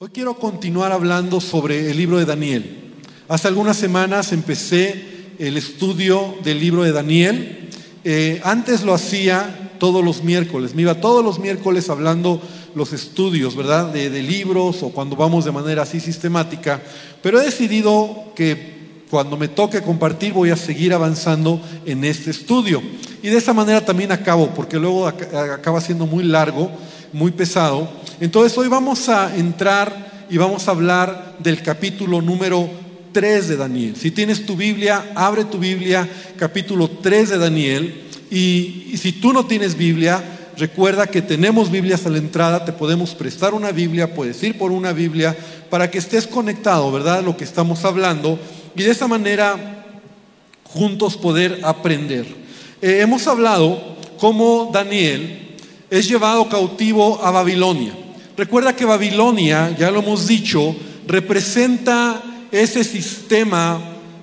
Hoy quiero continuar hablando sobre el libro de Daniel. Hace algunas semanas empecé el estudio del libro de Daniel. Eh, antes lo hacía todos los miércoles, me iba todos los miércoles hablando los estudios, ¿verdad? De, de libros o cuando vamos de manera así sistemática, pero he decidido que cuando me toque compartir voy a seguir avanzando en este estudio. Y de esa manera también acabo, porque luego acaba siendo muy largo, muy pesado. Entonces hoy vamos a entrar y vamos a hablar del capítulo número 3 de Daniel. Si tienes tu Biblia, abre tu Biblia, capítulo 3 de Daniel. Y, si tú no tienes Biblia, recuerda que tenemos Biblias a la entrada, te podemos prestar una Biblia, puedes ir por una Biblia para que estés conectado, ¿verdad? Lo que estamos hablando. Y de esa manera juntos poder aprender. Eh, hemos hablado cómo Daniel es llevado cautivo a Babilonia. Recuerda que Babilonia, ya lo hemos dicho, representa ese sistema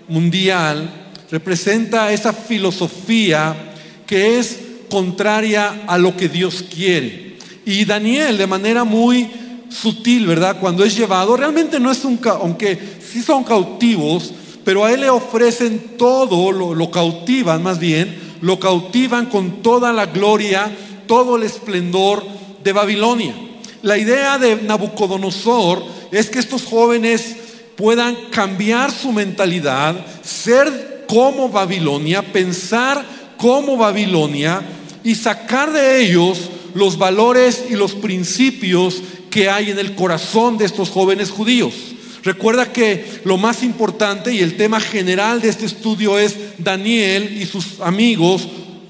mundial, representa esa filosofía que es contraria a lo que Dios quiere. Y Daniel, de manera muy sutil, ¿verdad? Cuando es llevado, realmente no es un, aunque sí son cautivos, pero a él le ofrecen todo, lo, cautivan más bien, lo cautivan con toda la gloria, todo el esplendor de Babilonia. La idea de Nabucodonosor es que estos jóvenes puedan cambiar su mentalidad, ser como Babilonia, pensar como Babilonia y sacar de ellos los valores y los principios que hay en el corazón de estos jóvenes judíos. Recuerda que lo más importante y el tema general de este estudio es Daniel y sus amigos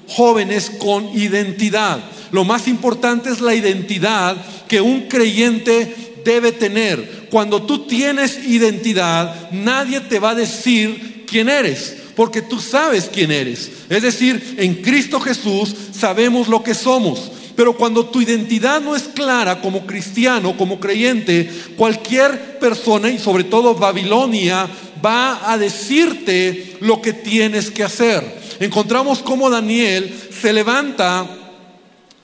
jóvenes con identidad. Lo más importante es la identidad que un creyente debe tener. Cuando tú tienes identidad, nadie te va a decir quién eres, porque tú sabes quién eres. Es decir, en Cristo Jesús sabemos lo que somos. Pero cuando tu identidad no es clara como cristiano, como creyente, cualquier persona, y sobre todo Babilonia, va a decirte lo que tienes que hacer. Encontramos cómo Daniel se levanta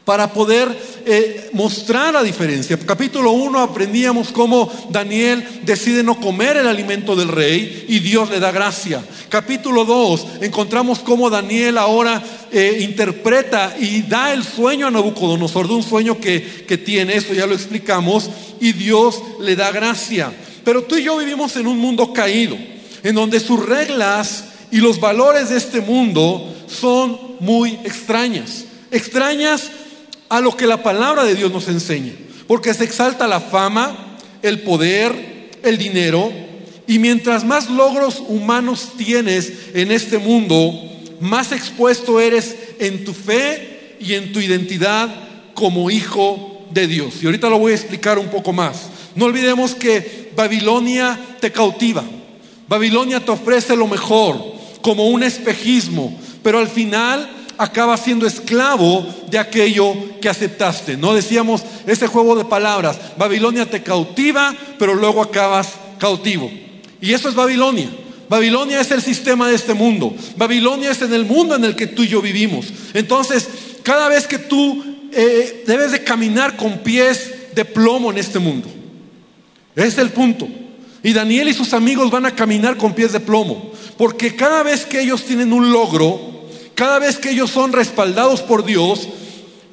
para poder eh, mostrar la diferencia. Capítulo 1 aprendíamos cómo Daniel decide no comer el alimento del rey y Dios le da gracia. Capítulo 2 encontramos cómo Daniel ahora eh, interpreta y da el sueño a Nabucodonosor de un sueño que, que tiene, eso ya lo explicamos, y Dios le da gracia. Pero tú y yo vivimos en un mundo caído, en donde sus reglas y los valores de este mundo son muy extrañas. Extrañas a lo que la palabra de Dios nos enseña. Porque se exalta la fama, el poder, el dinero. Y mientras más logros humanos tienes en este mundo, más expuesto eres en tu fe y en tu identidad como hijo de Dios. Y ahorita lo voy a explicar un poco más. No olvidemos que Babilonia te cautiva. Babilonia te ofrece lo mejor, como un espejismo, pero al final acaba siendo esclavo de aquello que aceptaste. No decíamos ese juego de palabras, Babilonia te cautiva, pero luego acabas cautivo. Y eso es Babilonia. Babilonia es el sistema de este mundo. Babilonia es en el mundo en el que tú y yo vivimos. Entonces, cada vez que tú eh, debes de caminar con pies de plomo en este mundo. Es el punto. Y Daniel y sus amigos van a caminar con pies de plomo. Porque cada vez que ellos tienen un logro, cada vez que ellos son respaldados por Dios,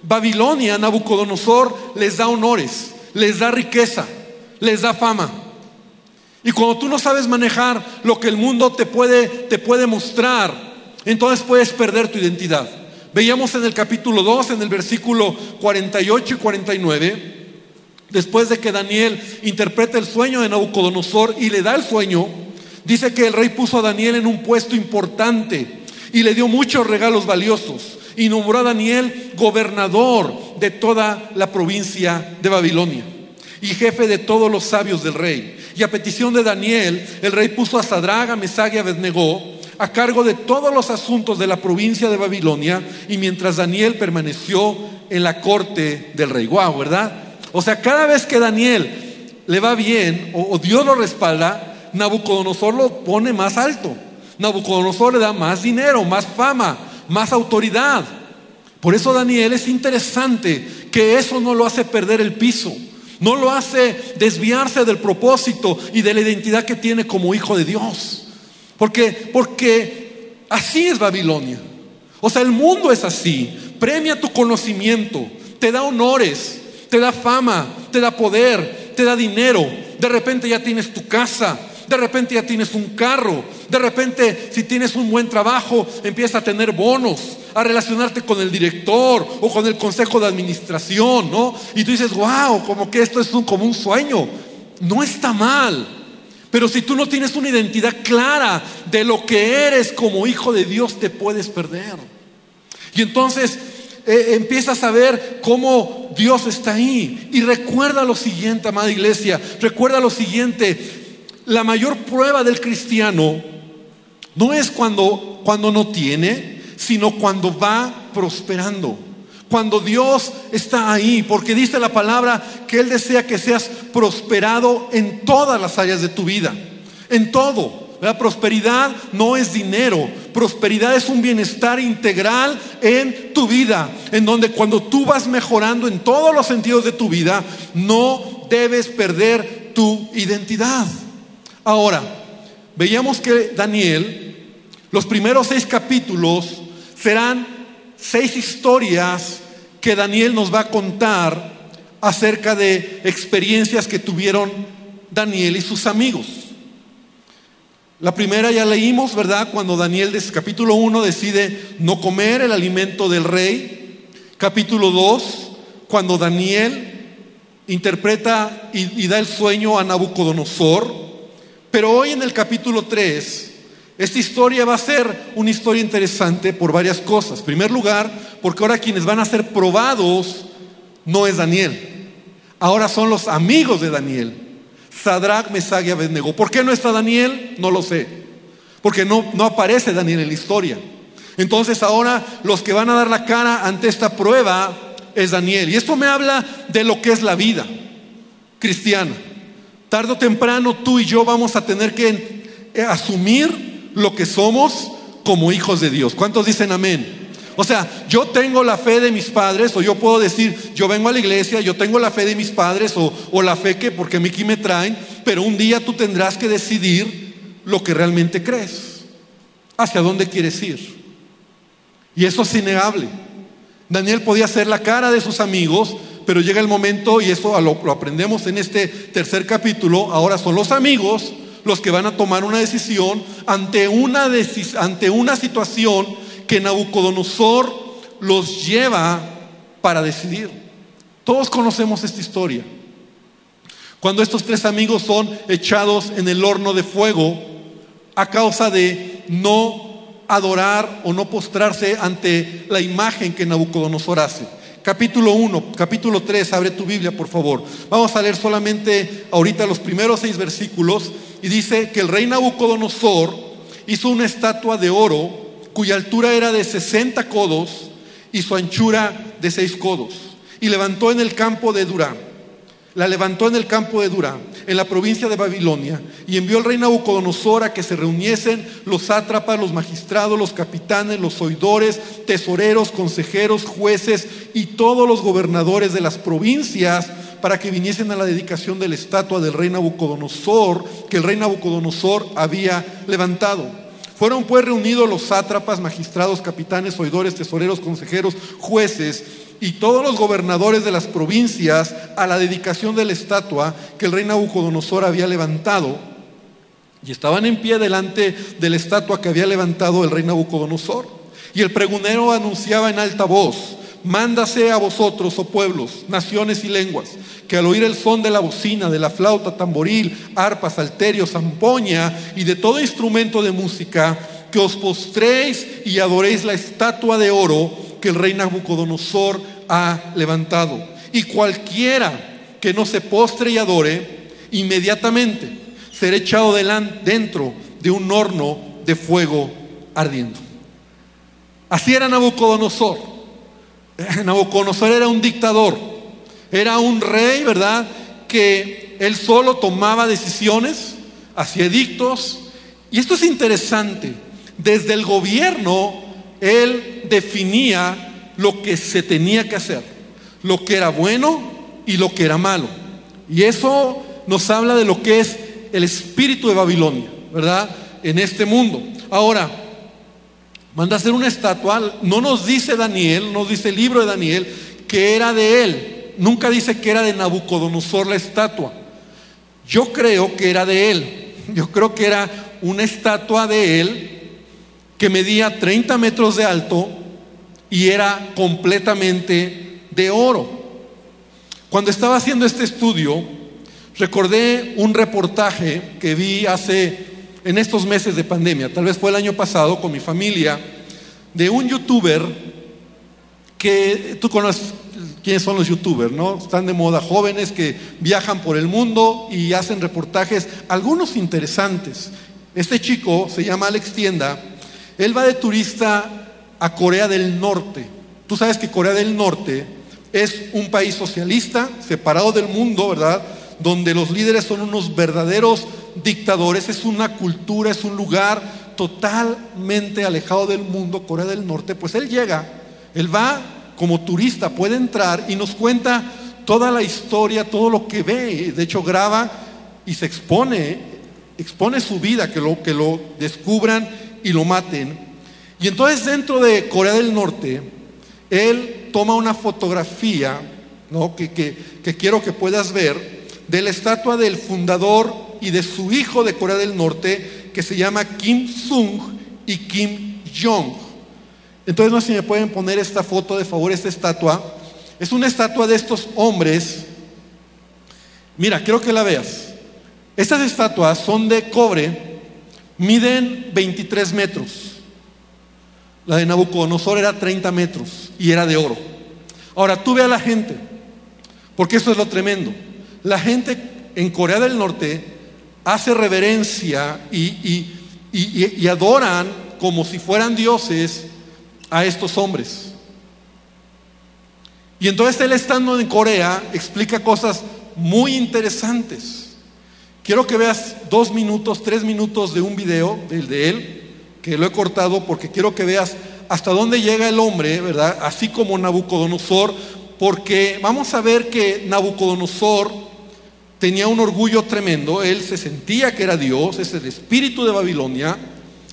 Babilonia, Nabucodonosor, les da honores, les da riqueza, les da fama. Y cuando tú no sabes manejar lo que el mundo te puede, te puede mostrar, entonces puedes perder tu identidad. Veíamos en el capítulo 2, en el versículo 48 y 49, después de que Daniel interpreta el sueño de Nabucodonosor y le da el sueño, dice que el rey puso a Daniel en un puesto importante y le dio muchos regalos valiosos y nombró a Daniel gobernador de toda la provincia de Babilonia y jefe de todos los sabios del rey. Y a petición de Daniel, el rey puso a Sadraga, Mesag y Abednego a cargo de todos los asuntos de la provincia de Babilonia y mientras Daniel permaneció en la corte del rey. Guau, ¿verdad? O sea, cada vez que Daniel le va bien o, o Dios lo respalda, Nabucodonosor lo pone más alto. Nabucodonosor le da más dinero, más fama, más autoridad. Por eso Daniel es interesante que eso no lo hace perder el piso. No lo hace desviarse del propósito y de la identidad que tiene como hijo de Dios. Porque, porque así es Babilonia. O sea, el mundo es así. Premia tu conocimiento, te da honores, te da fama, te da poder, te da dinero. De repente ya tienes tu casa, de repente ya tienes un carro, de repente si tienes un buen trabajo empiezas a tener bonos, a relacionarte con el director o con el consejo de administración, ¿no? Y tú dices, wow, como que esto es un, como un sueño. No está mal. Pero si tú no tienes una identidad clara de lo que eres como hijo de Dios, te puedes perder. Y entonces eh, empiezas a ver cómo Dios está ahí. Y recuerda lo siguiente, amada iglesia, recuerda lo siguiente, la mayor prueba del cristiano no es cuando, cuando no tiene, sino cuando va prosperando. Cuando Dios está ahí, porque dice la palabra que Él desea que seas prosperado en todas las áreas de tu vida, en todo. La prosperidad no es dinero, prosperidad es un bienestar integral en tu vida, en donde cuando tú vas mejorando en todos los sentidos de tu vida, no debes perder tu identidad. Ahora, veíamos que Daniel, los primeros seis capítulos serán seis historias que Daniel nos va a contar acerca de experiencias que tuvieron Daniel y sus amigos. La primera ya leímos, ¿verdad? Cuando Daniel, capítulo 1, decide no comer el alimento del rey. Capítulo 2, cuando Daniel interpreta y, y da el sueño a Nabucodonosor. Pero hoy en el capítulo 3, esta historia va a ser una historia interesante por varias cosas. En primer lugar, porque ahora quienes van a ser probados no es Daniel. Ahora son los amigos de Daniel. Sadrach, Mesach y Abednego. ¿Por qué no está Daniel? No lo sé. Porque no, no aparece Daniel en la historia. Entonces ahora los que van a dar la cara ante esta prueba es Daniel. Y esto me habla de lo que es la vida cristiana. Tardo o temprano tú y yo vamos a tener que eh, asumir lo que somos como hijos de Dios. ¿Cuántos dicen amén? O sea, yo tengo la fe de mis padres, o yo puedo decir, yo vengo a la iglesia, yo tengo la fe de mis padres, o, la fe que porque aquí me traen, pero un día tú tendrás que decidir lo que realmente crees, hacia dónde quieres ir. Y eso es innegable. Daniel podía ser la cara de sus amigos, pero llega el momento, y eso lo, aprendemos en este tercer capítulo, ahora son los amigos los que van a tomar una decisión ante una, ante una situación que Nabucodonosor los lleva para decidir. Todos conocemos esta historia. Cuando estos tres amigos son echados en el horno de fuego a causa de no adorar o no postrarse ante la imagen que Nabucodonosor hace capítulo 1, capítulo 3, abre tu Biblia por favor. Vamos a leer solamente ahorita los primeros seis versículos y dice que el rey Nabucodonosor hizo una estatua de oro cuya altura era de 60 codos y su anchura de 6 codos y levantó en el campo de Durán la levantó en el campo de Durán, en la provincia de Babilonia, y envió al rey Nabucodonosor a que se reuniesen los sátrapas, los magistrados, los capitanes, los oidores, tesoreros, consejeros, jueces y todos los gobernadores de las provincias para que viniesen a la dedicación de la estatua del rey Nabucodonosor que el rey Nabucodonosor había levantado. Fueron pues reunidos los sátrapas, magistrados, capitanes, oidores, tesoreros, consejeros, jueces, y todos los gobernadores de las provincias a la dedicación de la estatua que el rey Nabucodonosor había levantado. Y estaban en pie delante de la estatua que había levantado el rey Nabucodonosor. Y el pregonero anunciaba en alta voz, mándase a vosotros, oh pueblos, naciones y lenguas, que al oír el son de la bocina, de la flauta, tamboril, arpa, salterio, zampoña y de todo instrumento de música, que os postréis y adoréis la estatua de oro que el rey Nabucodonosor ha levantado. Y cualquiera que no se postre y adore, inmediatamente será echado dentro de un horno de fuego ardiendo. Así era Nabucodonosor. Nabucodonosor era un dictador, era un rey, ¿verdad? Que él solo tomaba decisiones, hacía edictos. Y esto es interesante. Desde el gobierno él definía lo que se tenía que hacer, lo que era bueno y lo que era malo. Y eso nos habla de lo que es el espíritu de Babilonia, ¿verdad? En este mundo. Ahora, manda hacer una estatua, no nos dice Daniel, no nos dice el libro de Daniel, que era de él. Nunca dice que era de Nabucodonosor la estatua. Yo creo que era de él. Yo creo que era una estatua de él que medía 30 metros de alto y era completamente de oro. Cuando estaba haciendo este estudio, recordé un reportaje que vi hace, en estos meses de pandemia, tal vez fue el año pasado, con mi familia, de un youtuber que tú conoces quiénes son los youtubers, ¿no? Están de moda jóvenes que viajan por el mundo y hacen reportajes, algunos interesantes. Este chico se llama Alex Tienda, él va de turista a Corea del Norte. Tú sabes que Corea del Norte es un país socialista, separado del mundo, ¿verdad? Donde los líderes son unos verdaderos dictadores, es una cultura, es un lugar totalmente alejado del mundo, Corea del Norte. Pues él llega, él va como turista, puede entrar y nos cuenta toda la historia, todo lo que ve. De hecho, graba y se expone, expone su vida, que lo, que lo descubran y lo maten. Y entonces dentro de Corea del Norte, él toma una fotografía, ¿no? que, que quiero que puedas ver, de la estatua del fundador y de su hijo de Corea del Norte, que se llama Kim Sung y Kim Jong. Entonces no sé si me pueden poner esta foto de favor, esta estatua. Es una estatua de estos hombres. Mira, quiero que la veas. Estas estatuas son de cobre, miden 23 metros. La de Nabucodonosor era 30 metros y era de oro. Ahora tú ve a la gente, porque eso es lo tremendo. La gente en Corea del Norte hace reverencia y, y adoran como si fueran dioses a estos hombres. Y entonces él estando en Corea explica cosas muy interesantes. Quiero que veas dos minutos, tres minutos de un video del de él, que lo he cortado porque quiero que veas hasta dónde llega el hombre, ¿verdad? Así como Nabucodonosor, porque vamos a ver que Nabucodonosor tenía un orgullo tremendo, él se sentía que era Dios, es el espíritu de Babilonia,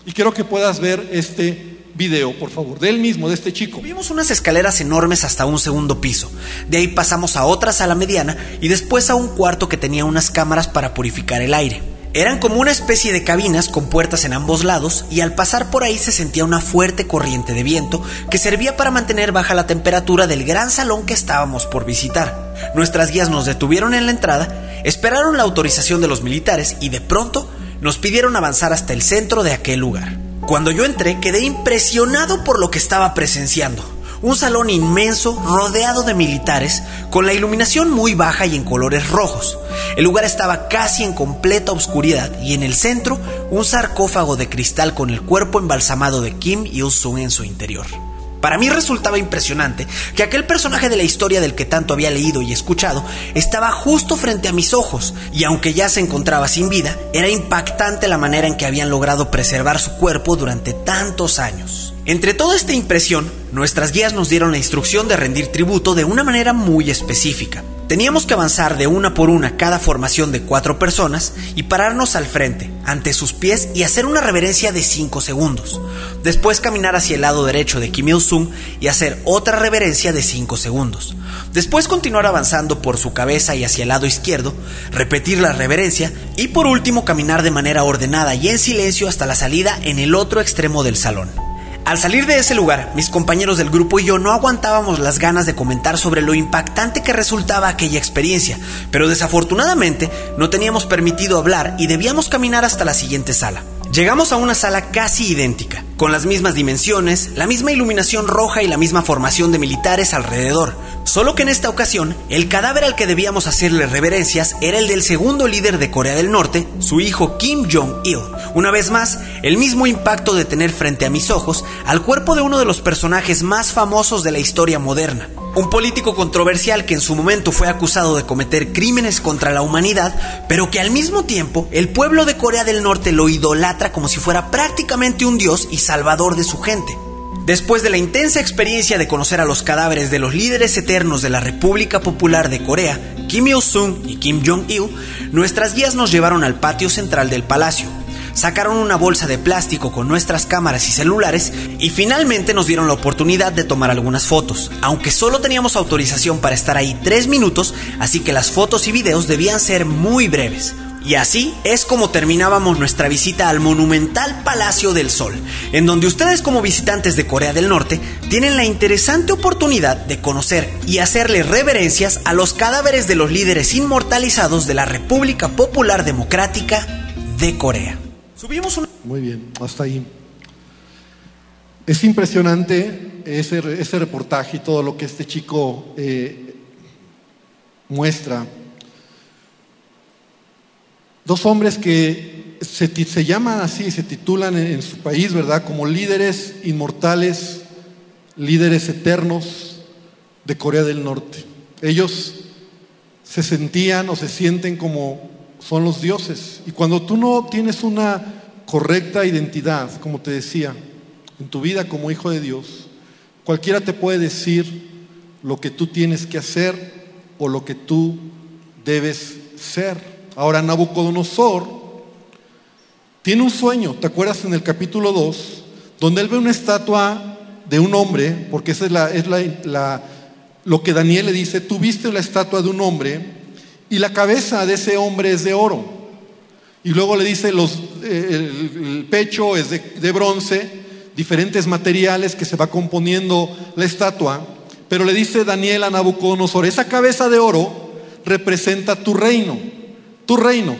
y quiero que puedas ver este video, por favor, de él mismo, de este chico. Vimos unas escaleras enormes hasta un segundo piso. De ahí pasamos a otra sala mediana y después a un cuarto que tenía unas cámaras para purificar el aire. Eran como una especie de cabinas con puertas en ambos lados y al pasar por ahí se sentía una fuerte corriente de viento que servía para mantener baja la temperatura del gran salón que estábamos por visitar. Nuestras guías nos detuvieron en la entrada, esperaron la autorización de los militares y de pronto nos pidieron avanzar hasta el centro de aquel lugar. Cuando yo entré quedé impresionado por lo que estaba presenciando. Un salón inmenso rodeado de militares con la iluminación muy baja y en colores rojos. El lugar estaba casi en completa oscuridad y en el centro un sarcófago de cristal con el cuerpo embalsamado de Kim Il-sung en su interior. Para mí resultaba impresionante que aquel personaje de la historia del que tanto había leído y escuchado estaba justo frente a mis ojos y aunque ya se encontraba sin vida, era impactante la manera en que habían logrado preservar su cuerpo durante tantos años. Entre toda esta impresión, nuestras guías nos dieron la instrucción de rendir tributo de una manera muy específica. Teníamos que avanzar de una por una cada formación de cuatro personas y pararnos al frente, ante sus pies y hacer una reverencia de 5 segundos. Después caminar hacia el lado derecho de Kim Il-sung y hacer otra reverencia de 5 segundos. Después continuar avanzando por su cabeza y hacia el lado izquierdo, repetir la reverencia y por último caminar de manera ordenada y en silencio hasta la salida en el otro extremo del salón. Al salir de ese lugar, mis compañeros del grupo y yo no aguantábamos las ganas de comentar sobre lo impactante que resultaba aquella experiencia, pero desafortunadamente no teníamos permitido hablar y debíamos caminar hasta la siguiente sala. Llegamos a una sala casi idéntica, con las mismas dimensiones, la misma iluminación roja y la misma formación de militares alrededor, solo que en esta ocasión el cadáver al que debíamos hacerle reverencias era el del segundo líder de Corea del Norte, su hijo Kim Jong-il. Una vez más, el mismo impacto de tener frente a mis ojos al cuerpo de uno de los personajes más famosos de la historia moderna un político controversial que en su momento fue acusado de cometer crímenes contra la humanidad, pero que al mismo tiempo el pueblo de Corea del Norte lo idolatra como si fuera prácticamente un dios y salvador de su gente. Después de la intensa experiencia de conocer a los cadáveres de los líderes eternos de la República Popular de Corea, Kim Il-sung y Kim Jong-il, nuestras guías nos llevaron al patio central del palacio. Sacaron una bolsa de plástico con nuestras cámaras y celulares y finalmente nos dieron la oportunidad de tomar algunas fotos, aunque solo teníamos autorización para estar ahí tres minutos, así que las fotos y videos debían ser muy breves. Y así es como terminábamos nuestra visita al monumental Palacio del Sol, en donde ustedes como visitantes de Corea del Norte tienen la interesante oportunidad de conocer y hacerle reverencias a los cadáveres de los líderes inmortalizados de la República Popular Democrática de Corea. Subimos Muy bien, hasta ahí. Es impresionante ese, ese reportaje y todo lo que este chico eh, muestra Dos hombres que se, llaman así, se titulan en, su país, ¿verdad? Como líderes inmortales, líderes eternos de Corea del Norte. Ellos se sentían o se sienten como son los dioses. Y cuando tú no tienes una correcta identidad, como te decía, en tu vida como hijo de Dios, cualquiera te puede decir lo que tú tienes que hacer o lo que tú debes ser. Ahora Nabucodonosor tiene un sueño, ¿te acuerdas en el capítulo 2? Donde él ve una estatua de un hombre, porque esa es, la, es lo que Daniel le dice, tú viste la estatua de un hombre y la cabeza de ese hombre es de oro. Y luego le dice, los, eh, el, pecho es de, de bronce, diferentes materiales que se va componiendo la estatua, pero le dice Daniel a Nabucodonosor, esa cabeza de oro representa tu reino tu reino,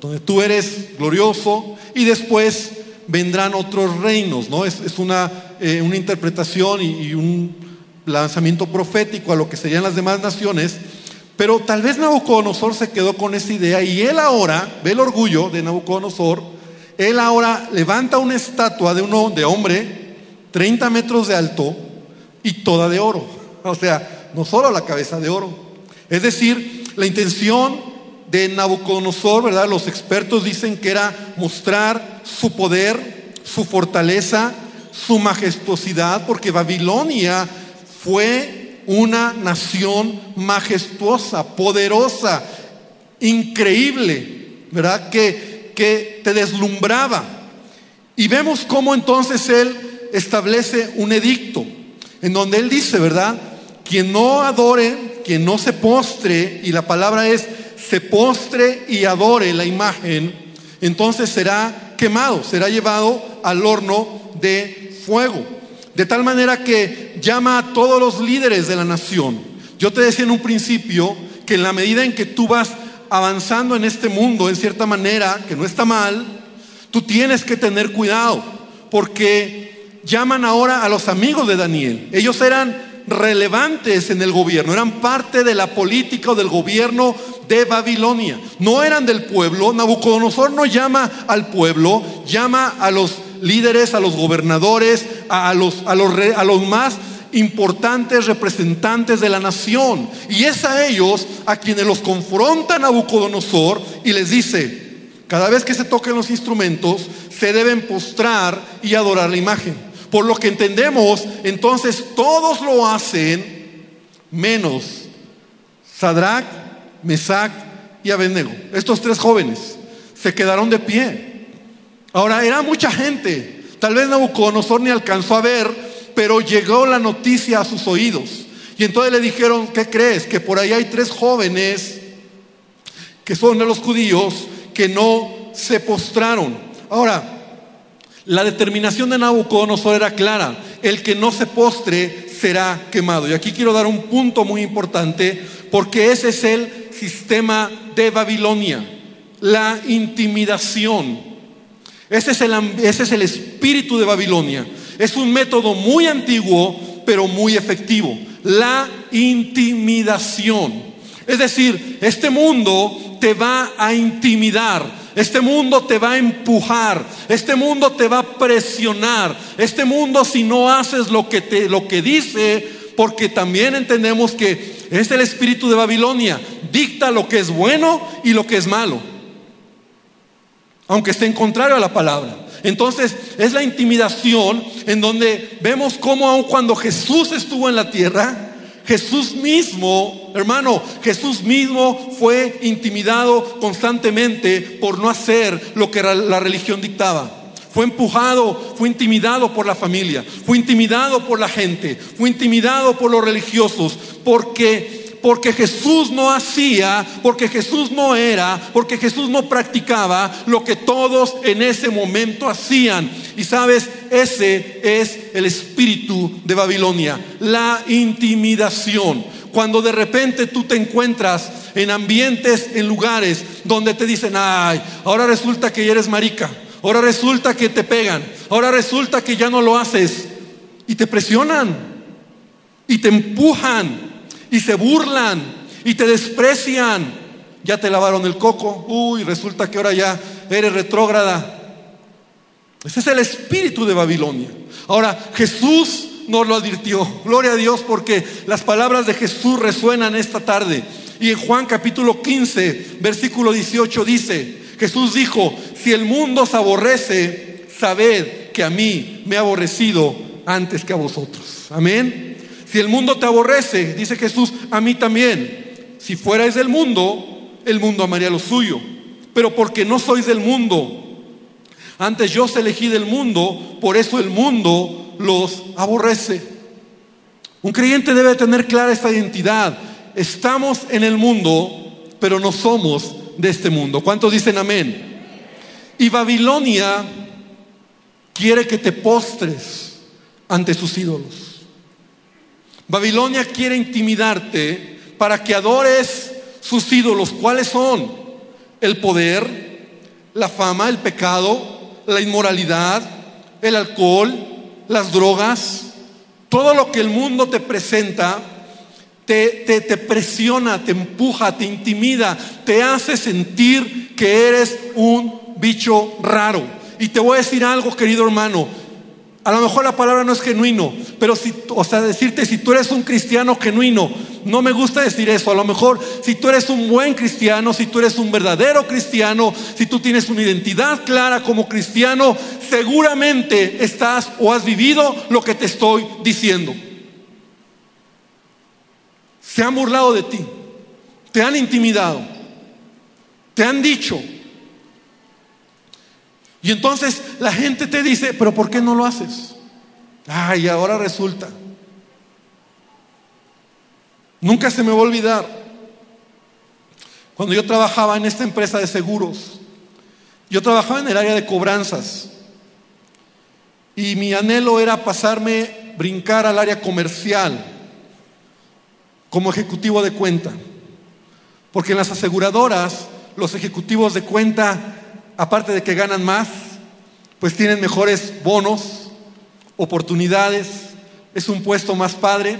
donde tú eres glorioso y después vendrán otros reinos, ¿no? Es, una, eh, una, interpretación y, un lanzamiento profético a lo que serían las demás naciones, pero tal vez Nabucodonosor se quedó con esa idea y él ahora, ve el orgullo de Nabucodonosor, él ahora levanta una estatua de, uno, de hombre 30 metros de alto y toda de oro, o sea, no solo la cabeza de oro, es decir, la intención de Nabucodonosor, ¿verdad? Los expertos dicen que era mostrar su poder, su fortaleza, su majestuosidad, porque Babilonia fue una nación majestuosa, poderosa, increíble, ¿verdad? Que, que te deslumbraba. Y vemos cómo entonces él establece un edicto, en donde él dice, ¿verdad? Quien no adore, quien no se postre, y la palabra es se postre y adore la imagen, entonces será quemado, será llevado al horno de fuego. De tal manera que llama a todos los líderes de la nación. Yo te decía en un principio que en la medida en que tú vas avanzando en este mundo, en cierta manera, que no está mal, tú tienes que tener cuidado, porque llaman ahora a los amigos de Daniel. Ellos eran relevantes en el gobierno, eran parte de la política o del gobierno de Babilonia. No eran del pueblo. Nabucodonosor no llama al pueblo, llama a los líderes, a los gobernadores, a, los, a, los, a los más importantes representantes de la nación. Y es a ellos a quienes los confronta Nabucodonosor y les dice, cada vez que se toquen los instrumentos, se deben postrar y adorar la imagen. Por lo que entendemos, entonces todos lo hacen menos Sadrach, Mesach y Abednego. Estos tres jóvenes se quedaron de pie. Ahora, era mucha gente. Tal vez Nabucodonosor ni alcanzó a ver, pero llegó la noticia a sus oídos. Y entonces le dijeron, ¿qué crees? Que por ahí hay tres jóvenes que son de los judíos que no se postraron. Ahora, la determinación de Nabucodonosor era clara, el que no se postre será quemado. Y aquí quiero dar un punto muy importante porque ese es el sistema de Babilonia, la intimidación. Ese es el, ese es el espíritu de Babilonia. Es un método muy antiguo, pero muy efectivo. La intimidación. Es decir, este mundo te va a intimidar este mundo te va a empujar, este mundo te va a presionar, este mundo si no haces lo que, te, lo que dice, porque también entendemos que es el espíritu de Babilonia, dicta lo que es bueno y lo que es malo, aunque esté en contrario a la palabra. Entonces es la intimidación en donde vemos cómo aun cuando Jesús estuvo en la tierra, Jesús mismo, hermano, Jesús mismo fue intimidado constantemente por no hacer lo que la religión dictaba. Fue empujado, fue intimidado por la familia, fue intimidado por la gente, fue intimidado por los religiosos, porque porque Jesús no hacía, porque Jesús no era, porque Jesús no practicaba lo que todos en ese momento hacían. Y sabes, ese es el espíritu de Babilonia, la intimidación. Cuando de repente tú te encuentras en ambientes, en lugares donde te dicen, ay, ahora resulta que eres marica, ahora resulta que te pegan, ahora resulta que ya no lo haces. Y te presionan y te empujan y se burlan y te desprecian. Ya te lavaron el coco, uy, resulta que ahora ya eres retrógrada. Ese es el espíritu de Babilonia. Ahora, Jesús nos lo advirtió. Gloria a Dios porque las palabras de Jesús resuenan esta tarde. Y en Juan capítulo 15, versículo 18 dice, Jesús dijo, si el mundo se aborrece, sabed que a mí me ha aborrecido antes que a vosotros. Amén. Si el mundo te aborrece, dice Jesús, a mí también. Si fuerais del mundo, el mundo amaría lo suyo. Pero porque no sois del mundo, antes yo os elegí del mundo, por eso el mundo los aborrece. Un creyente debe tener clara esta identidad. Estamos en el mundo, pero no somos de este mundo. ¿Cuántos dicen amén? Y Babilonia quiere que te postres ante sus ídolos. Babilonia quiere intimidarte para que adores sus ídolos. ¿Cuáles son? El poder, la fama, el pecado, la inmoralidad, el alcohol, las drogas, todo lo que el mundo te presenta. Te, te, presiona, te empuja, te intimida, te hace sentir que eres un bicho raro. Y te voy a decir algo, querido hermano, a lo mejor la palabra no es genuino, pero si, o sea, decirte si tú eres un cristiano genuino, no me gusta decir eso. A lo mejor si tú eres un buen cristiano, si tú eres un verdadero cristiano, si tú tienes una identidad clara como cristiano, seguramente estás o has vivido lo que te estoy diciendo. Se han burlado de ti, te han intimidado, te han dicho, y entonces la gente te dice, pero ¿por qué no lo haces? Ay, ahora resulta. Nunca se me va a olvidar. Cuando yo trabajaba en esta empresa de seguros, yo trabajaba en el área de cobranzas. Y mi anhelo era pasarme, brincar al área comercial como ejecutivo de cuenta. Porque en las aseguradoras, los ejecutivos de cuenta aparte de que ganan más, pues tienen mejores bonos, oportunidades, es un puesto más padre,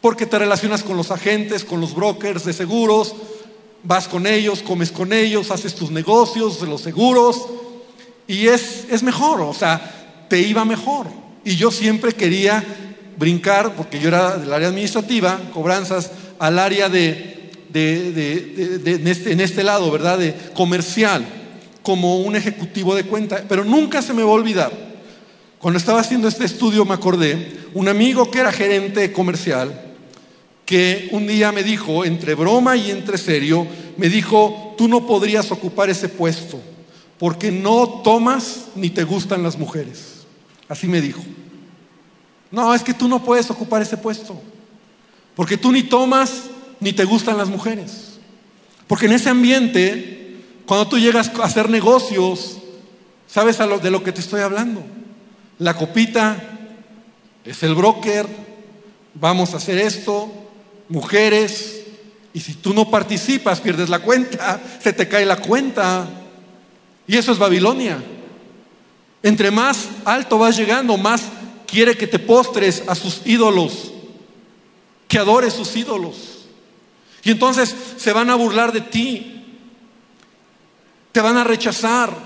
porque te relacionas con los agentes, con los brokers de seguros, vas con ellos, comes con ellos, haces tus negocios de los seguros, y es, es mejor, o sea, te iba mejor. Y yo siempre quería brincar, porque yo era del área administrativa, cobranzas, al área de, en, este, en este lado, ¿verdad? De comercial como un ejecutivo de cuenta, pero nunca se me va a olvidar. Cuando estaba haciendo este estudio me acordé, un amigo que era gerente comercial, que un día me dijo, entre broma y entre serio, me dijo, tú no podrías ocupar ese puesto, porque no tomas ni te gustan las mujeres. Así me dijo. No, es que tú no puedes ocupar ese puesto, porque tú ni tomas ni te gustan las mujeres. Porque en ese ambiente cuando tú llegas a hacer negocios, ¿sabes de lo que te estoy hablando? La copita es el broker, vamos a hacer esto, mujeres, y si tú no participas, pierdes la cuenta, se te cae la cuenta. Y eso es Babilonia. Entre más alto vas llegando, más quiere que te postres a sus ídolos, que adores sus ídolos. Y entonces se van a burlar de ti, te van a rechazar.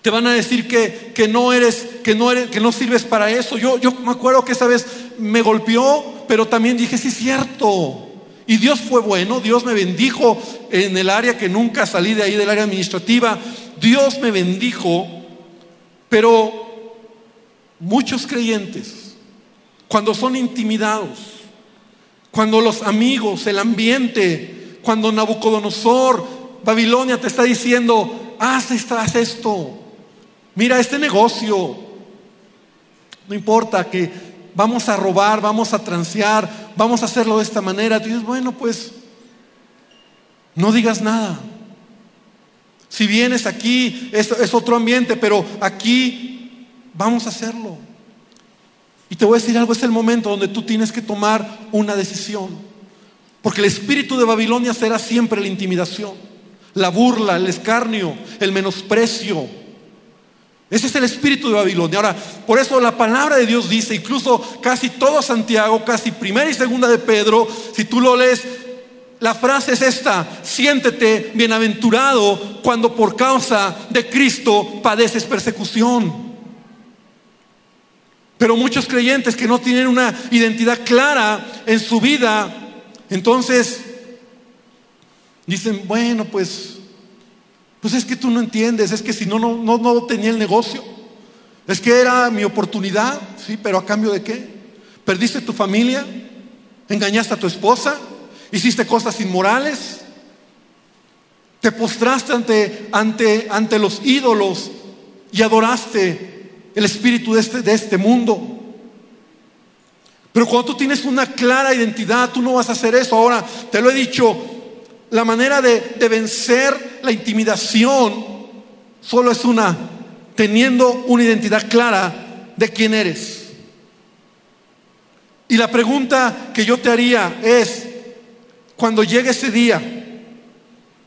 Te van a decir que, que, no eres, que no eres, que no sirves para eso. Yo, yo me acuerdo que esa vez me golpeó, pero también dije, sí es cierto. Y Dios fue bueno, Dios me bendijo en el área que nunca salí de ahí, del área administrativa. Dios me bendijo Pero muchos creyentes, cuando son intimidados, cuando los amigos, el ambiente, cuando Nabucodonosor, Babilonia te está diciendo, haz, haz esto, mira este negocio, no importa que vamos a robar, vamos a transear, vamos a hacerlo de esta manera. Tú dices, bueno, pues no digas nada. Si vienes aquí, es, es otro ambiente, pero aquí vamos a hacerlo. Y te voy a decir algo, es el momento donde tú tienes que tomar una decisión. Porque el espíritu de Babilonia será siempre la intimidación, la burla, el escarnio, el menosprecio. Ese es el espíritu de Babilonia. Ahora, por eso la palabra de Dios dice, incluso casi todo Santiago, casi primera y segunda de Pedro, si tú lo lees, la frase es esta, siéntete bienaventurado cuando por causa de Cristo padeces persecución. Pero muchos creyentes que no tienen una identidad clara en su vida, entonces dicen, bueno, pues, pues es que tú no entiendes, es que si no, no, no, tenía el negocio, es que era mi oportunidad, sí, pero a cambio de qué? ¿Perdiste tu familia? ¿Engañaste a tu esposa? hiciste cosas inmorales, te postraste ante, ante, ante los ídolos y adoraste el espíritu de este, de este mundo. Pero cuando tú tienes una clara identidad, tú no vas a hacer eso. Ahora, te lo he dicho, la manera de, vencer la intimidación solo es una, teniendo una identidad clara de quién eres. Y la pregunta que yo te haría es, cuando llegue ese día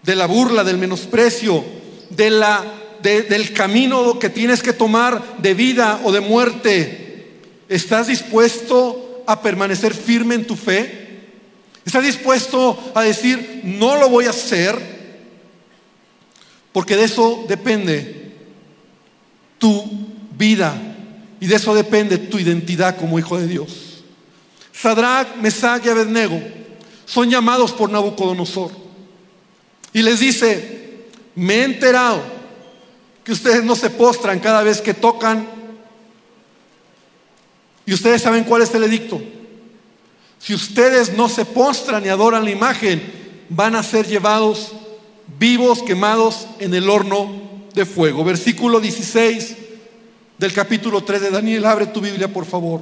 de la burla, del menosprecio, de la, del camino que tienes que tomar de vida o de muerte, ¿estás dispuesto a permanecer firme en tu fe? ¿Estás dispuesto a decir, no lo voy a hacer? Porque de eso depende tu vida y de eso depende tu identidad como hijo de Dios. Sadrach, Mesach y Abednego son llamados por Nabucodonosor. Y les dice, me he enterado que ustedes no se postran cada vez que tocan. Y ustedes saben cuál es el edicto. Si ustedes no se postran y adoran la imagen, van a ser llevados vivos, quemados en el horno de fuego. Versículo 16 del capítulo 3 de Daniel. Abre tu Biblia, por favor.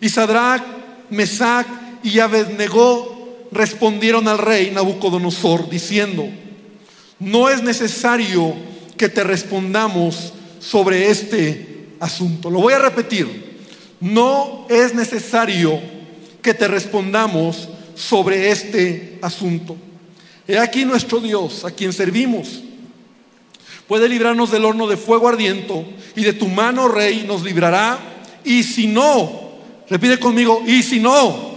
Y Sadrach, Mesach y Abednego respondieron al rey Nabucodonosor diciendo, no es necesario que te respondamos sobre este asunto. Lo voy a repetir, no es necesario que te respondamos sobre este asunto. He aquí nuestro Dios, a quien servimos, puede librarnos del horno de fuego ardiente y de tu mano, rey, nos librará. Y si no, repite conmigo, y si no,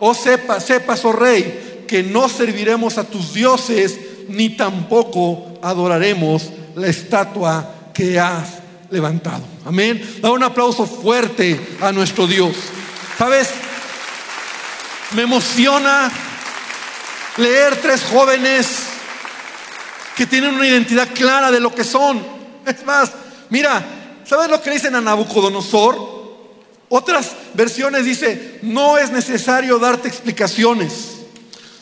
oh sepas, sepas, oh rey, que no serviremos a tus dioses, ni tampoco adoraremos la estatua que has levantado. Amén. Da un aplauso fuerte a nuestro Dios. ¿Sabes? Me emociona leer tres jóvenes que tienen una identidad clara de lo que son. Es más, mira, ¿sabes lo que dicen a Nabucodonosor? Otras versiones dice, no es necesario darte explicaciones,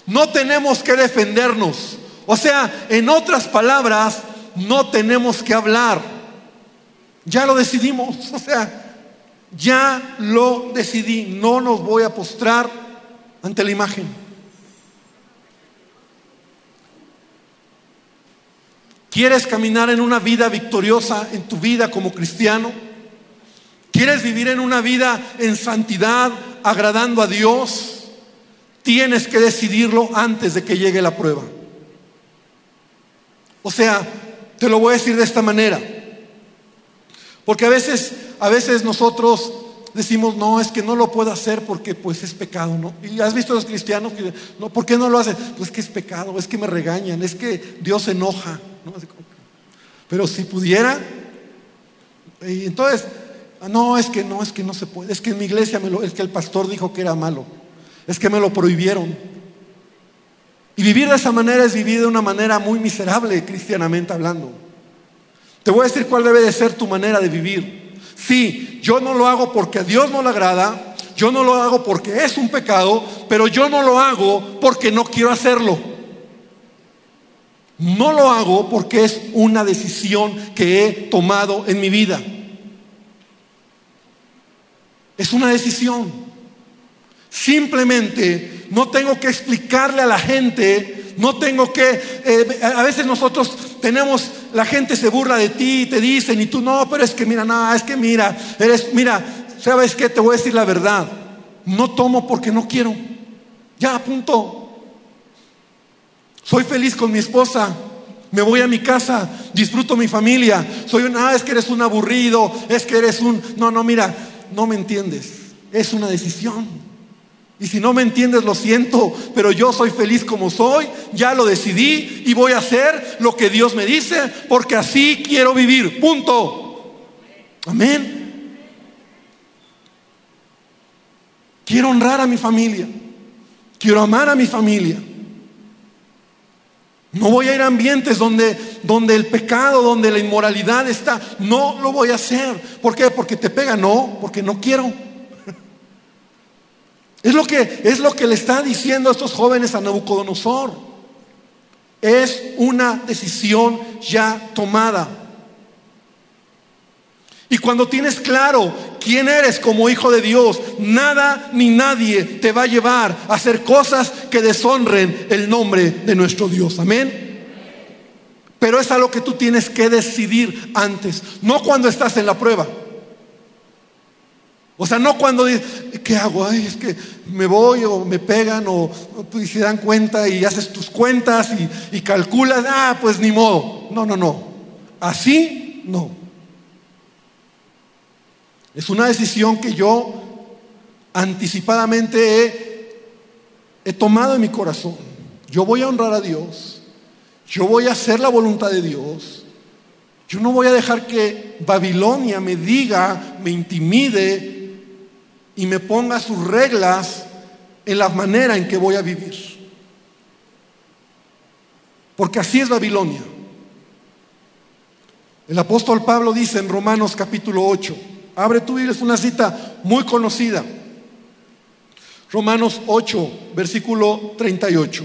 no tenemos que defendernos. O sea, en otras palabras, no tenemos que hablar. Ya lo decidimos, o sea, ya lo decidí, no nos voy a postrar ante la imagen. ¿Quieres caminar en una vida victoriosa en tu vida como cristiano? ¿Quieres vivir en una vida en santidad, agradando a Dios? Tienes que decidirlo antes de que llegue la prueba. O sea, te lo voy a decir de esta manera. Porque a veces, a veces nosotros decimos, no, es que no lo puedo hacer porque pues es pecado, ¿no? Y has visto a los cristianos que, no, ¿por qué no lo hacen? Pues que es pecado, es que me regañan, es que Dios se enoja, ¿no? Pero si pudiera, y entonces Ah, no, es que no, es que no se puede. Es que en mi iglesia me lo, es que el pastor dijo que era malo. Es que me lo prohibieron. Y vivir de esa manera es vivir de una manera muy miserable, cristianamente hablando. Te voy a decir cuál debe de ser tu manera de vivir. Sí, yo no lo hago porque a Dios no le agrada, yo no lo hago porque es un pecado, pero yo no lo hago porque no quiero hacerlo. No lo hago porque es una decisión que he tomado en mi vida. Es una decisión. Simplemente no tengo que explicarle a la gente, no tengo que, eh, a veces nosotros tenemos, la gente se burla de ti y te dicen, y tú no, pero es que mira, no, es que mira, eres, mira, ¿sabes qué? Te voy a decir la verdad. No tomo porque no quiero. Ya, punto. Soy feliz con mi esposa. Me voy a mi casa, disfruto mi familia. Soy un, ah, es que eres un aburrido, es que eres un, no, no, mira, no me entiendes. Es una decisión. Y si no me entiendes, lo siento, pero yo soy feliz como soy, ya lo decidí y voy a hacer lo que Dios me dice, porque así quiero vivir. Punto. Amén. Quiero honrar a mi familia. Quiero amar a mi familia. No voy a ir a ambientes donde, donde el pecado, donde la inmoralidad está. No lo voy a hacer. ¿Por qué? Porque te pega. No, porque no quiero. Es lo que, es lo que le está diciendo a estos jóvenes a Nabucodonosor. Es una decisión ya tomada. Y cuando tienes claro quién eres como hijo de Dios, nada ni nadie te va a llevar a hacer cosas que deshonren el nombre de nuestro Dios. Amén. Pero es algo que tú tienes que decidir antes, no cuando estás en la prueba. O sea, no cuando dices, ¿qué hago? Ay, es que me voy o me pegan o, se dan cuenta y haces tus cuentas y, y calculas, ah, pues ni modo. No, no, no. Así no. Es una decisión que yo anticipadamente he, tomado en mi corazón. Yo voy a honrar a Dios. Yo voy a hacer la voluntad de Dios. Yo no voy a dejar que Babilonia me diga, me intimide y me ponga sus reglas en la manera en que voy a vivir. Porque así es Babilonia. El apóstol Pablo dice en Romanos capítulo 8, Abre tú y es una cita muy conocida. Romanos 8, versículo 38.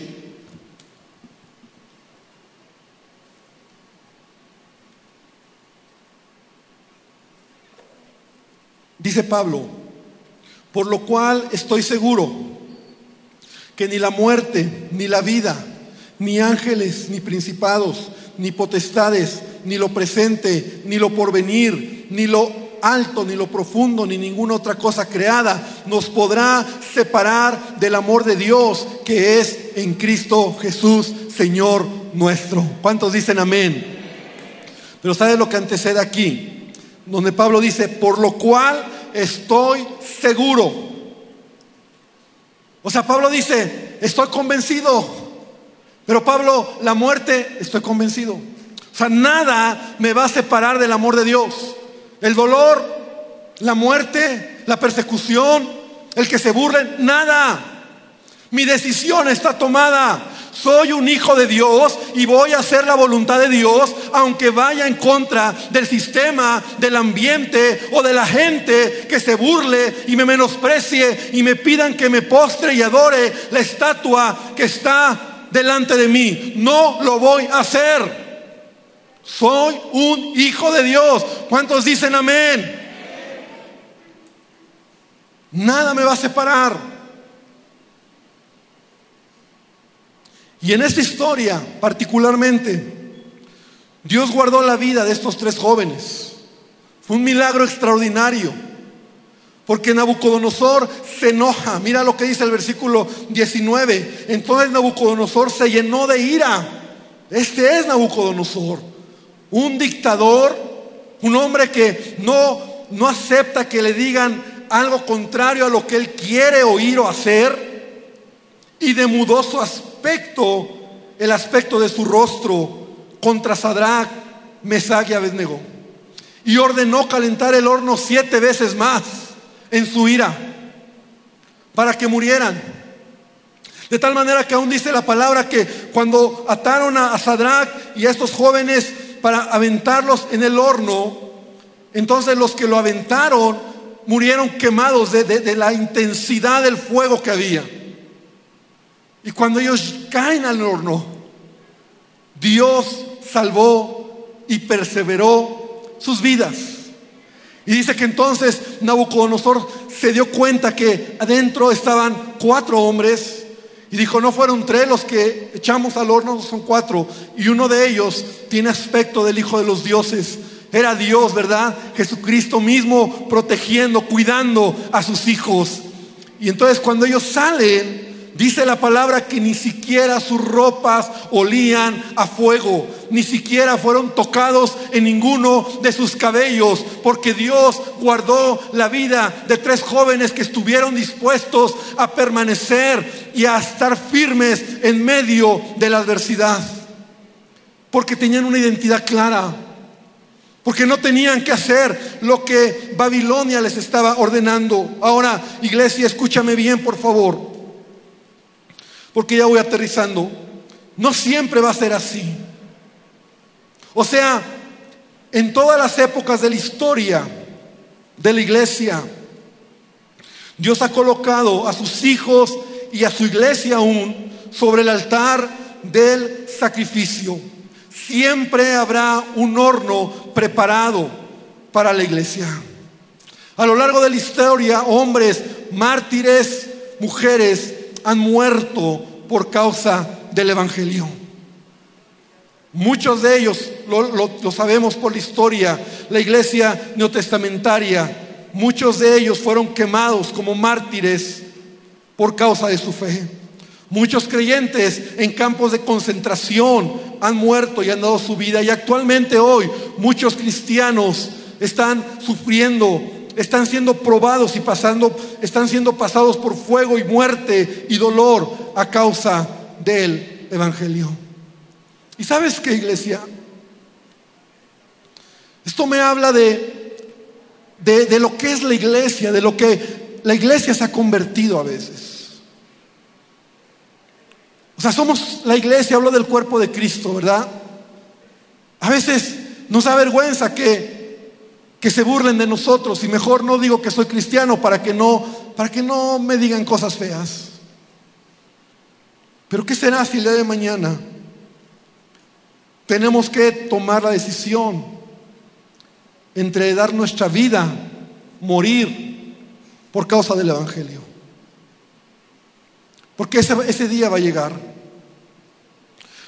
Dice Pablo, por lo cual estoy seguro que ni la muerte, ni la vida, ni ángeles, ni principados, ni potestades, ni lo presente, ni lo porvenir, ni lo alto, ni lo profundo, ni ninguna otra cosa creada nos podrá separar del amor de Dios que es en Cristo Jesús, Señor nuestro. ¿Cuántos dicen amén? Pero ¿sabes lo que antecede aquí? Donde Pablo dice, por lo cual estoy seguro. O sea, Pablo dice, estoy convencido. Pero Pablo, la muerte, estoy convencido. O sea, nada me va a separar del amor de Dios el dolor, la muerte, la persecución, el que se burlen, nada. Mi decisión está tomada. Soy un hijo de Dios y voy a hacer la voluntad de Dios, aunque vaya en contra del sistema, del ambiente o de la gente que se burle y me menosprecie y me pidan que me postre y adore la estatua que está delante de mí. No lo voy a hacer. Soy un hijo de Dios. ¿Cuántos dicen amén? Nada me va a separar. Y en esta historia particularmente, Dios guardó la vida de estos tres jóvenes. Fue un milagro extraordinario. Porque Nabucodonosor se enoja. Mira lo que dice el versículo 19. Entonces Nabucodonosor se llenó de ira. Este es Nabucodonosor un dictador, un hombre que no, no acepta que le digan algo contrario a lo que él quiere oír o hacer, y demudó su aspecto, el aspecto de su rostro, contra Sadrach, Mesach y Abednego, y ordenó calentar el horno siete veces más en su ira, para que murieran. De tal manera que aún dice la palabra que cuando ataron a Sadrach y a estos jóvenes para aventarlos en el horno. Entonces los que lo aventaron murieron quemados de la intensidad del fuego que había. Y cuando ellos caen al horno, Dios salvó y perseveró sus vidas. Y dice que entonces Nabucodonosor se dio cuenta que adentro estaban cuatro hombres y dijo, no fueron tres los que echamos al horno, son cuatro. Y uno de ellos tiene aspecto del Hijo de los Dioses. Era Dios, ¿verdad? Jesucristo mismo protegiendo, cuidando a sus hijos. Y entonces cuando ellos salen, Dice la palabra que ni siquiera sus ropas olían a fuego, ni siquiera fueron tocados en ninguno de sus cabellos, porque Dios guardó la vida de tres jóvenes que estuvieron dispuestos a permanecer y a estar firmes en medio de la adversidad, porque tenían una identidad clara, porque no tenían que hacer lo que Babilonia les estaba ordenando. Ahora, iglesia, escúchame bien, por favor porque ya voy aterrizando, no siempre va a ser así. O sea, en todas las épocas de la historia de la iglesia, Dios ha colocado a sus hijos y a su iglesia aún sobre el altar del sacrificio. Siempre habrá un horno preparado para la iglesia. A lo largo de la historia, hombres, mártires, mujeres, han muerto por causa del Evangelio. Muchos de ellos, lo, sabemos por la historia, la iglesia neotestamentaria, muchos de ellos fueron quemados como mártires por causa de su fe. Muchos creyentes en campos de concentración han muerto y han dado su vida. Y actualmente hoy muchos cristianos están sufriendo están siendo probados y pasando, están siendo pasados por fuego y muerte y dolor a causa del Evangelio. ¿Y sabes qué, iglesia? Esto me habla de, de, lo que es la iglesia, de lo que la iglesia se ha convertido a veces. O sea, somos la iglesia, hablo del cuerpo de Cristo, ¿verdad? A veces nos da vergüenza que que se burlen de nosotros y mejor no digo que soy cristiano para que no para que no me digan cosas feas. Pero ¿qué será si el día de mañana tenemos que tomar la decisión entre dar nuestra vida, morir por causa del evangelio? Porque ese, ese día va a llegar.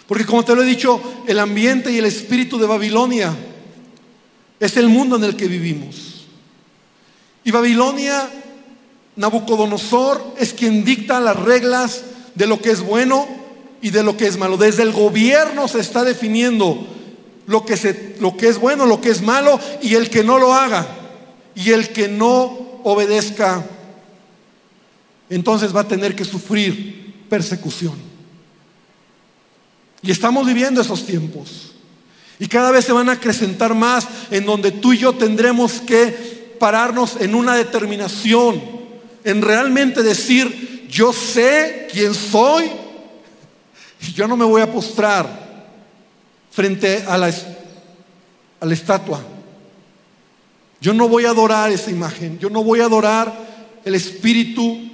Porque como te lo he dicho, el ambiente y el espíritu de Babilonia es el mundo en el que vivimos. Y Babilonia, Nabucodonosor, es quien dicta las reglas de lo que es bueno y de lo que es malo. Desde el gobierno se está definiendo lo que, lo que es bueno, lo que es malo y el que no lo haga y el que no obedezca, entonces va a tener que sufrir persecución. Y estamos viviendo esos tiempos. Y cada vez se van a acrecentar más en donde tú y yo tendremos que pararnos en una determinación, en realmente decir, yo sé quién soy y yo no me voy a postrar frente a la, a la estatua. Yo no voy a adorar esa imagen, yo no voy a adorar el espíritu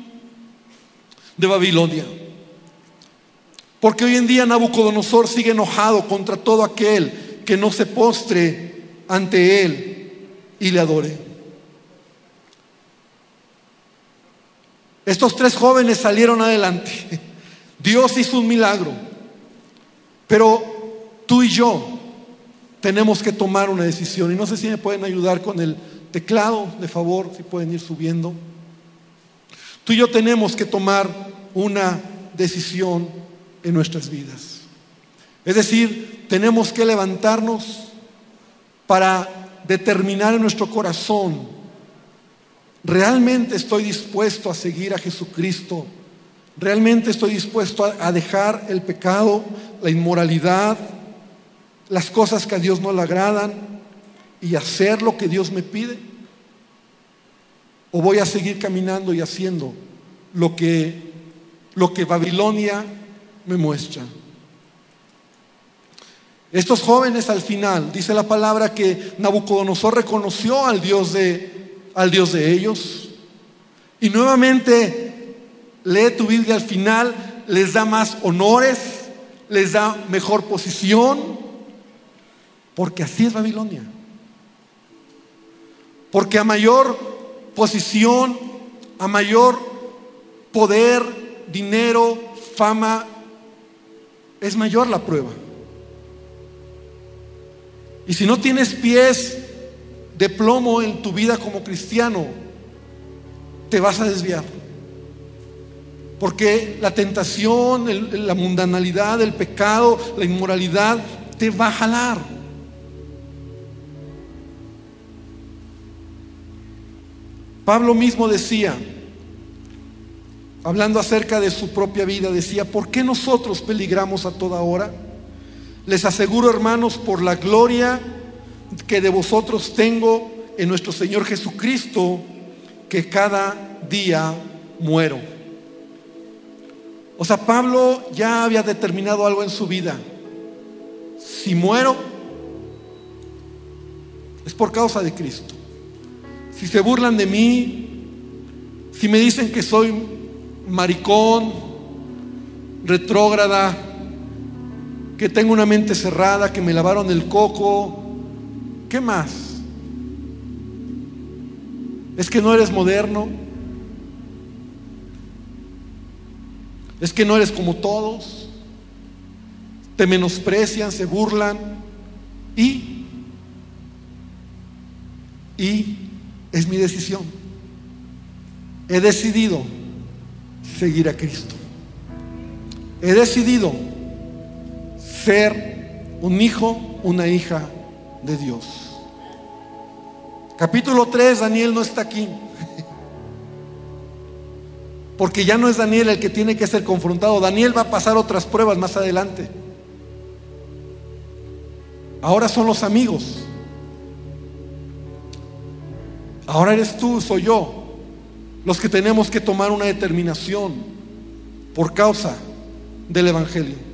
de Babilonia. Porque hoy en día Nabucodonosor sigue enojado contra todo aquel que no se postre ante Él y le adore. Estos tres jóvenes salieron adelante. Dios hizo un milagro. Pero tú y yo tenemos que tomar una decisión. Y no sé si me pueden ayudar con el teclado, de favor, si pueden ir subiendo. Tú y yo tenemos que tomar una decisión en nuestras vidas. Es decir, tenemos que levantarnos para determinar en nuestro corazón, ¿realmente estoy dispuesto a seguir a Jesucristo? ¿Realmente estoy dispuesto a dejar el pecado, la inmoralidad, las cosas que a Dios no le agradan y hacer lo que Dios me pide? ¿O voy a seguir caminando y haciendo lo que, lo que Babilonia me muestra? Estos jóvenes al final, dice la palabra que Nabucodonosor reconoció al Dios de, al Dios de ellos. Y nuevamente lee tu Biblia al final, les da más honores, les da mejor posición, porque así es Babilonia. Porque a mayor posición, a mayor poder, dinero, fama, es mayor la prueba. Y si no tienes pies de plomo en tu vida como cristiano, te vas a desviar. Porque la tentación, la mundanalidad, el pecado, la inmoralidad, te va a jalar. Pablo mismo decía, hablando acerca de su propia vida, decía, ¿por qué nosotros peligramos a toda hora? Les aseguro, hermanos, por la gloria que de vosotros tengo en nuestro Señor Jesucristo, que cada día muero. O sea, Pablo ya había determinado algo en su vida. Si muero, es por causa de Cristo. Si se burlan de mí, si me dicen que soy maricón, retrógrada, que tengo una mente cerrada, que me lavaron el coco. ¿Qué más? ¿Es que no eres moderno? ¿Es que no eres como todos? ¿Te menosprecian, se burlan? Y, y es mi decisión. He decidido seguir a Cristo. He decidido ser un hijo, una hija de Dios. Capítulo 3, Daniel no está aquí. Porque ya no es Daniel el que tiene que ser confrontado. Daniel va a pasar otras pruebas más adelante. Ahora son los amigos. Ahora eres tú, soy yo, los que tenemos que tomar una determinación por causa del Evangelio.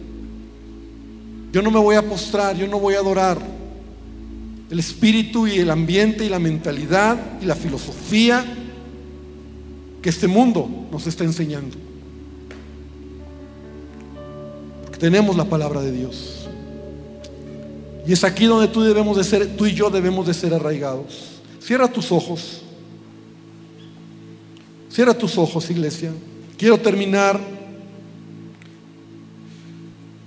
Yo no me voy a postrar, yo no voy a adorar. El espíritu y el ambiente y la mentalidad y la filosofía que este mundo nos está enseñando. Porque tenemos la palabra de Dios. Y es aquí donde tú debemos de ser, tú y yo debemos de ser arraigados. Cierra tus ojos. Cierra tus ojos, iglesia. Quiero terminar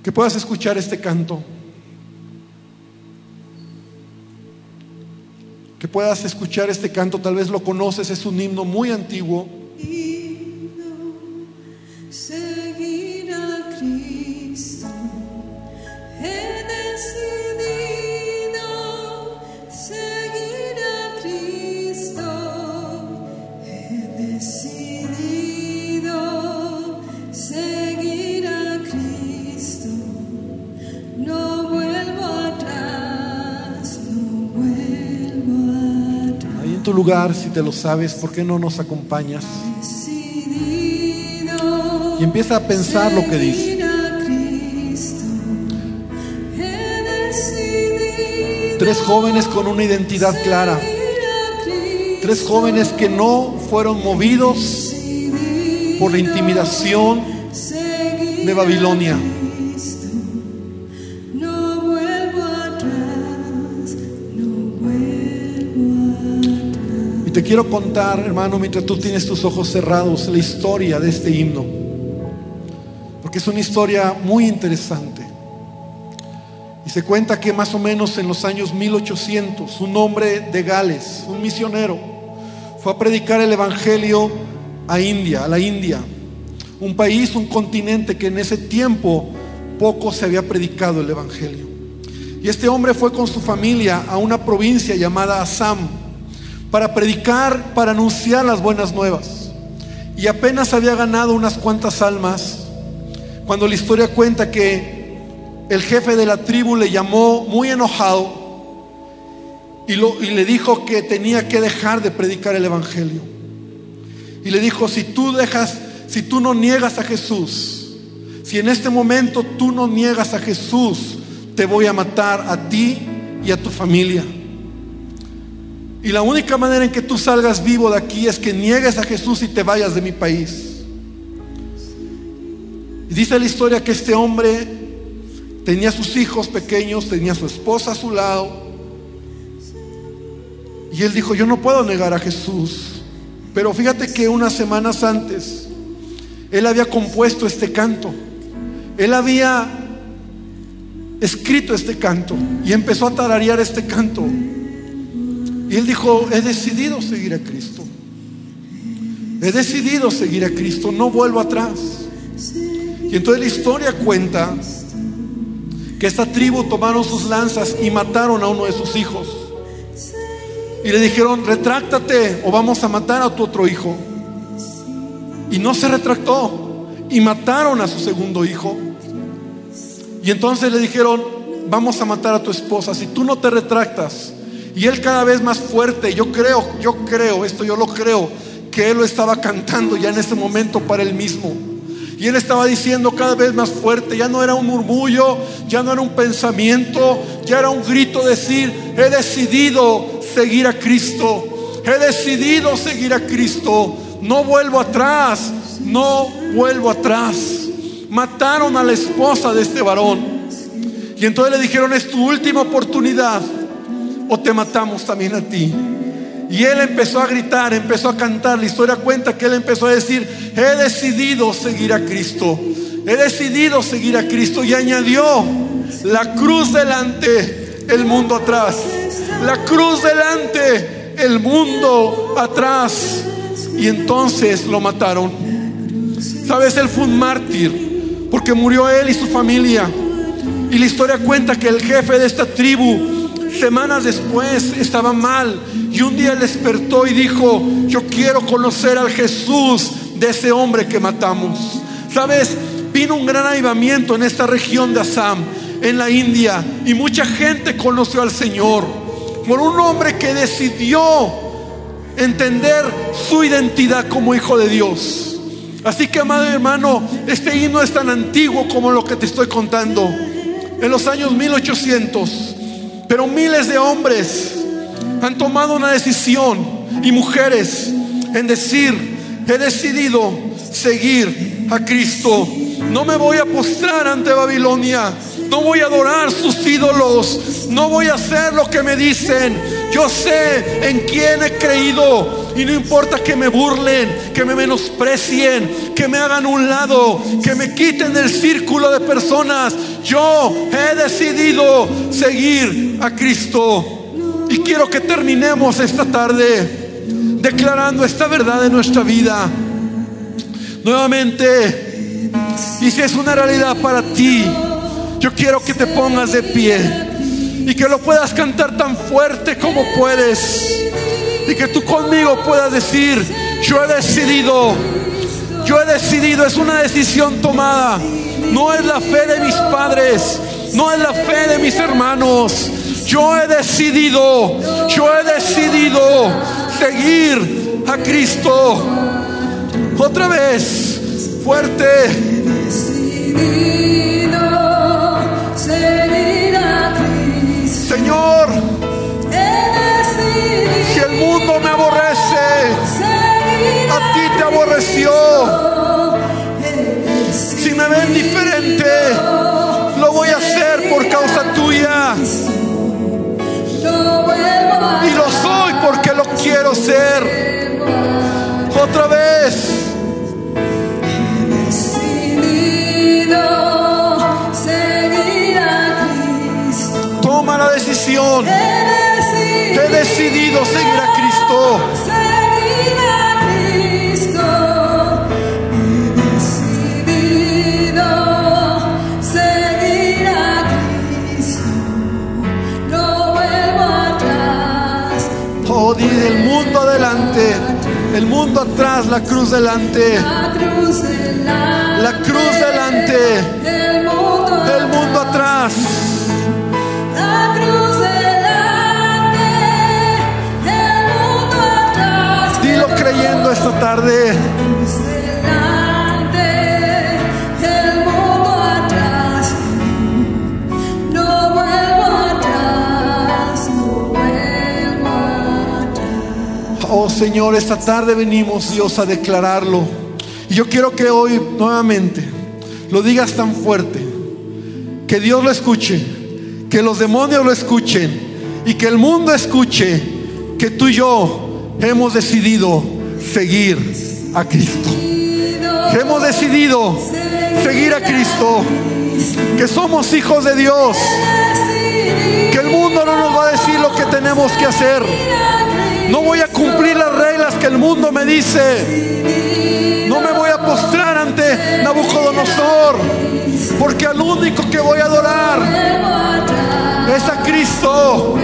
que puedas escuchar este canto, que puedas escuchar este canto, tal vez lo conoces, es un himno muy antiguo. Lugar, si te lo sabes, ¿por qué no nos acompañas? Y empieza a pensar lo que dice. Tres jóvenes con una identidad clara. Tres jóvenes que no fueron movidos por la intimidación de Babilonia. Te quiero contar, hermano, mientras tú tienes tus ojos cerrados, la historia de este himno. Porque es una historia muy interesante. Y se cuenta que más o menos en los años 1800, un hombre de Gales, un misionero, fue a predicar el Evangelio a India, a la India. Un país, un continente que en ese tiempo poco se había predicado el Evangelio. Y este hombre fue con su familia a una provincia llamada Assam para predicar, para anunciar las buenas nuevas. Y apenas había ganado unas cuantas almas cuando la historia cuenta que el jefe de la tribu le llamó muy enojado y, y le dijo que tenía que dejar de predicar el Evangelio. Y le dijo, si tú dejas, si tú no niegas a Jesús, si en este momento tú no niegas a Jesús, te voy a matar a ti y a tu familia. Y la única manera en que tú salgas vivo de aquí es que niegues a Jesús y te vayas de mi país. Dice la historia que este hombre tenía sus hijos pequeños, tenía su esposa a su lado. Y él dijo, yo no puedo negar a Jesús. Pero fíjate que unas semanas antes, él había compuesto este canto. Él había escrito este canto y empezó a tararear este canto. Y él dijo, he decidido seguir a Cristo. He decidido seguir a Cristo, no vuelvo atrás. Y entonces la historia cuenta que esta tribu tomaron sus lanzas y mataron a uno de sus hijos. Y le dijeron, retráctate o vamos a matar a tu otro hijo. Y no se retractó. Y mataron a su segundo hijo. Y entonces le dijeron, vamos a matar a tu esposa. Si tú no te retractas. Y él cada vez más fuerte. Yo creo, yo creo, esto yo lo creo, que él lo estaba cantando ya en ese momento para él mismo. Y él estaba diciendo cada vez más fuerte, ya no era un murmullo, ya no era un pensamiento, ya era un grito decir, he decidido seguir a Cristo, he decidido seguir a Cristo, no vuelvo atrás, no vuelvo atrás. Mataron a la esposa de este varón. Y entonces le dijeron, es tu última oportunidad o te matamos también a ti. Y él empezó a gritar, empezó a cantar. La historia cuenta que él empezó a decir, he decidido seguir a Cristo. He decidido seguir a Cristo. Y añadió, la cruz delante, el mundo atrás. La cruz delante, el mundo atrás. Y entonces lo mataron. Sabes, él fue un mártir, porque murió él y su familia. Y la historia cuenta que el jefe de esta tribu Semanas después estaba mal y un día despertó y dijo, yo quiero conocer al Jesús de ese hombre que matamos. ¿Sabes? Vino un gran avivamiento en esta región de Assam, en la India, y mucha gente conoció al Señor por un hombre que decidió entender su identidad como hijo de Dios. Así que, amado hermano, este himno es tan antiguo como lo que te estoy contando. En los años 1800, pero miles de hombres han tomado una decisión y mujeres en decir, he decidido seguir a Cristo. No me voy a postrar ante Babilonia. No voy a adorar sus ídolos. No voy a hacer lo que me dicen. Yo sé en quién he creído. Y no importa que me burlen, que me menosprecien, que me hagan un lado, que me quiten del círculo de personas. Yo he decidido seguir a Cristo. Y quiero que terminemos esta tarde declarando esta verdad en nuestra vida. Nuevamente, y si es una realidad para ti, yo quiero que te pongas de pie y que lo puedas cantar tan fuerte como puedes. Y que tú conmigo puedas decir, yo he decidido, yo he decidido, es una decisión tomada. No es la fe de mis padres, no es la fe de mis hermanos. Yo he decidido, yo he decidido seguir a Cristo. Otra vez, fuerte. Señor, si el mundo me aborrece, a ti te aborreció. Si me ven diferente, lo voy a hacer por causa tuya. Y lo soy porque lo quiero ser. Otra vez. Decidido seguir a Cristo. Oh, di el mundo adelante, el mundo atrás, la cruz delante, la cruz delante, esta tarde. Oh Señor, esta tarde venimos Dios a declararlo. Y yo quiero que hoy nuevamente lo digas tan fuerte. Que Dios lo escuche, que los demonios lo escuchen y que el mundo escuche que tú y yo hemos decidido seguir a Cristo. Hemos decidido seguir a Cristo. Que somos hijos de Dios. Que el mundo no nos va a decir lo que tenemos que hacer. No voy a cumplir las reglas que el mundo me dice. No me voy a postrar ante Nabucodonosor. Porque al único que voy a adorar es a Cristo.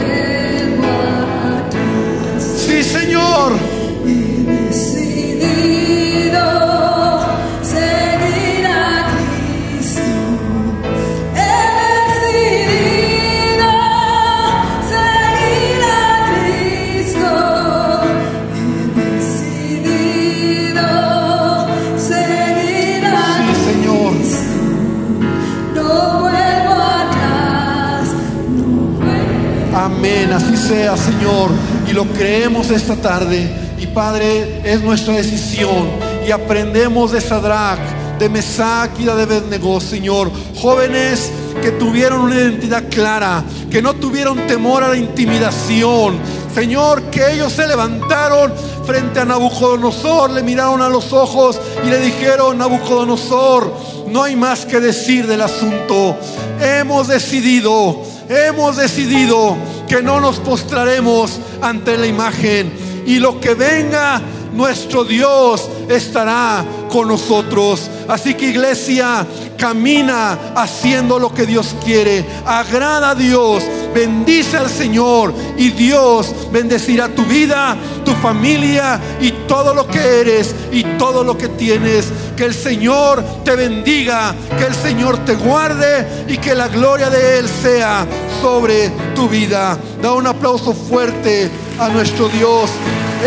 Señor. Y lo creemos esta tarde. Y Padre, es nuestra decisión. Y aprendemos de Sadrach, de Mesac y de Abednego, Señor. Jóvenes que tuvieron una identidad clara, que no tuvieron temor a la intimidación. Señor, que ellos se levantaron frente a Nabucodonosor, le miraron a los ojos y le dijeron, Nabucodonosor, no hay más que decir del asunto. Hemos decidido, hemos decidido que no nos postraremos ante la imagen y lo que venga, nuestro Dios estará con nosotros. Así que iglesia, camina haciendo lo que Dios quiere. Agrada a Dios, bendice al Señor y Dios bendecirá tu vida, tu familia y todo lo que eres y todo lo que tienes. Que el Señor te bendiga, que el Señor te guarde y que la gloria de Él sea sobre tu vida. Da un aplauso fuerte a nuestro Dios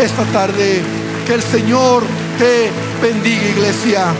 esta tarde. Que el Señor te bendiga, iglesia.